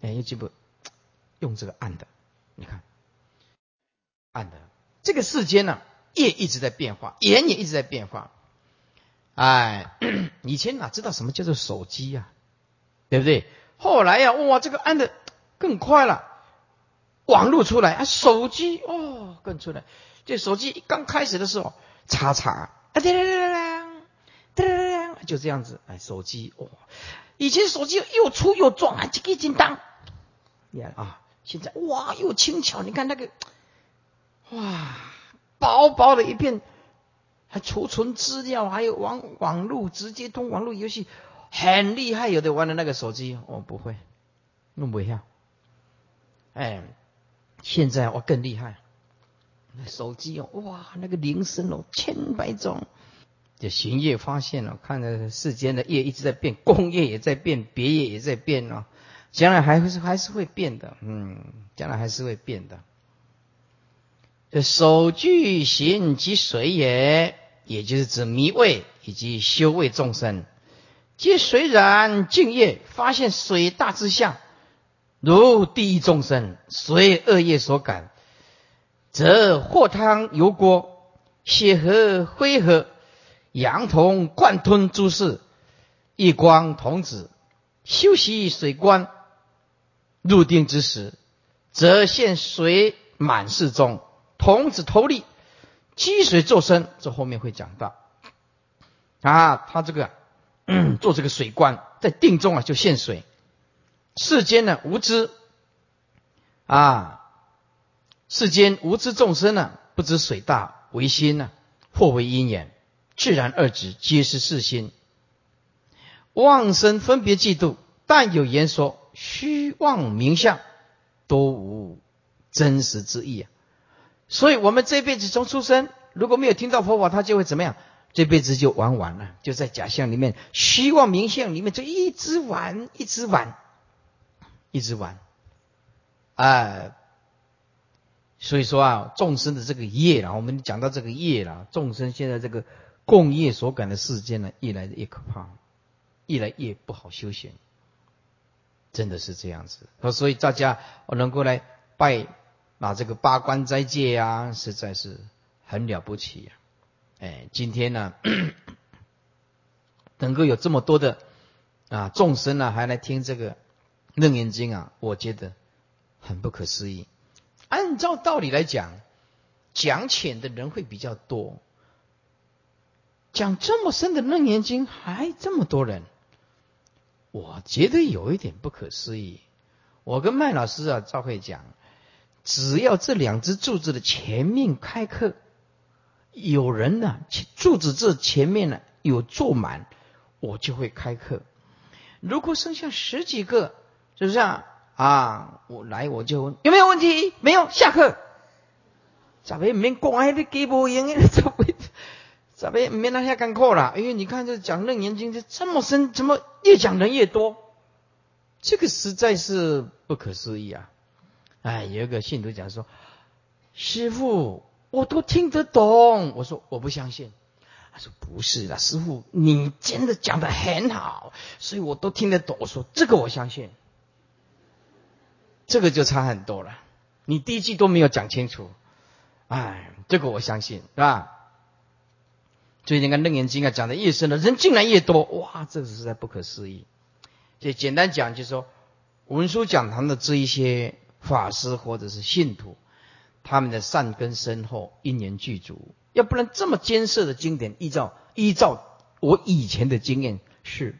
哎，又进步，用这个按的，你看，按的，这个世间呢，业一直在变化，眼也一直在变化。哎，[CLEARS THROAT] 以前哪知道什么叫做手机呀？对不对？后来呀，哇，这个按的更快了，网络出来啊，手机哦更出来。这手机刚开始的时候，叉叉啊，叮叮叮叮叮，就这样子。哎，手机哇，以前手机又粗又壮啊，这个金当，你看啊，现在哇又轻巧，你看那个，哇，薄薄的一片。还储存资料，还有网网络直接通网络游戏，很厉害。有的玩的那个手机，我不会，弄不下。哎，现在我更厉害，那手机哦，哇，那个铃声哦，千百种。这行业发现了，看着世间的业一直在变，工业也在变，别业也在变哦，将来还会是还是会变的，嗯，将来还是会变的。这守具行即水也，也就是指迷味以及修为众生，皆随然净业，发现水大之相，如地狱众生随恶业所感，则或汤油锅，血河灰河，羊童贯吞诸事，一光童子修习水观，入定之时，则现水满室中。童子头立，积水作身，这后面会讲到。啊，他这个 [CLEARS THROAT] 做这个水观，在定中啊就现水。世间呢无知，啊，世间无知众生呢不知水大为心呢，或为因缘，自然二指皆是世心。妄生分别嫉妒，但有言说虚妄名相，都无真实之意啊。所以，我们这辈子从出生，如果没有听到佛法，他就会怎么样？这辈子就玩完了，就在假象里面、虚妄名相里面，就一直玩，一直玩，一直玩。啊，所以说啊，众生的这个业啊，我们讲到这个业了，众生现在这个共业所感的世界呢，越来越可怕，越来越不好修行，真的是这样子。所以大家我能够来拜。那这个八关斋戒呀，实在是很了不起呀！哎，今天呢，[CLEARS THROAT] 能够有这么多的啊众生呢，还来听这个楞严经啊，我觉得很不可思议。按照道理来讲，讲浅的人会比较多，讲这么深的楞严经还这么多人，我觉得有一点不可思议。我跟麦老师啊，赵会讲。只要这两只柱子的前面开课，有人呢，柱子这前面呢有坐满，我就会开课。如果剩下十几个，是不是啊？啊，我来我就问有没有问题？没有，下课。咋别免讲还得给不赢？咋 [LAUGHS] 别咋别免那下干扣了？因为你看这讲楞严经这这么深，怎么越讲人越多？这个实在是不可思议啊！哎，有一个信徒讲说：“师傅，我都听得懂。”我说：“我不相信。”他说：“不是的，师傅，你真的讲的很好，所以我都听得懂。”我说：“这个我相信。”这个就差很多了。你第一句都没有讲清楚，哎，这个我相信，是吧？最近看《楞严经》啊，讲的越深的人竟然越多，哇，这个实在不可思议。就简单讲，就是说文殊讲堂的这一些。法师或者是信徒，他们的善根深厚，因缘具足，要不然这么艰涩的经典，依照依照我以前的经验是，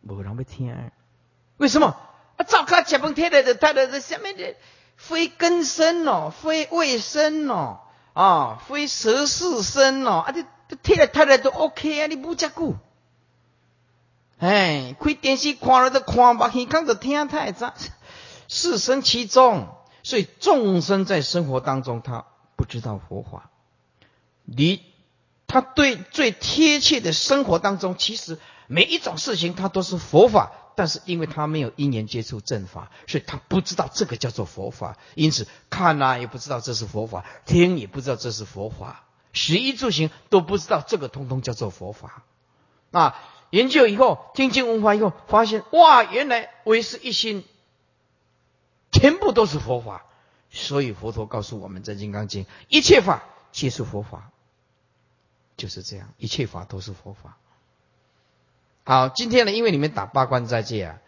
没人要听。为什么？啊，早卡结婚贴的，他的这下面的非根生哦，非卫生哦，啊，非十四生哦，啊，这这贴来贴来都 OK 啊，你不加固。哎，开电视看了都看不起，看着听太杂，四生其中，所以众生在生活当中，他不知道佛法。你他对最贴切的生活当中，其实每一种事情他都是佛法，但是因为他没有因缘接触正法，所以他不知道这个叫做佛法，因此看啊也不知道这是佛法，听也不知道这是佛法，食衣住行都不知道这个通通叫做佛法啊。研究以后，听经闻法以后，发现哇，原来唯是一心，全部都是佛法。所以佛陀告诉我们在《金刚经》，一切法皆是佛法，就是这样，一切法都是佛法。好，今天呢，因为你们打八关斋戒啊，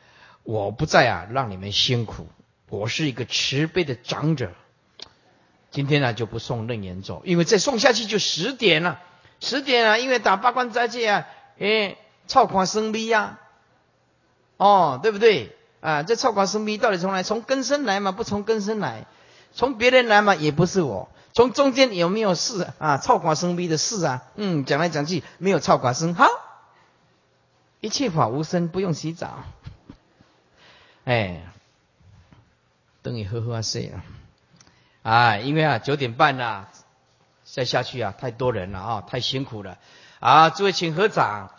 我不再啊让你们辛苦，我是一个慈悲的长者。今天呢就不送楞严咒，因为再送下去就十点了，十点啊，因为打八关斋戒啊，诶。超款生逼呀，哦，对不对啊？这超款生逼到底从哪？从根生来嘛？不从根生来，从别人来嘛？也不是我。从中间有没有事啊？超款生逼的事啊？嗯，讲来讲去没有超款生。好，一切法无生，不用洗澡。哎，等你喝喝睡啊！啊，因为啊九点半呐，再下去啊太多人了啊，太辛苦了啊！诸位请合掌。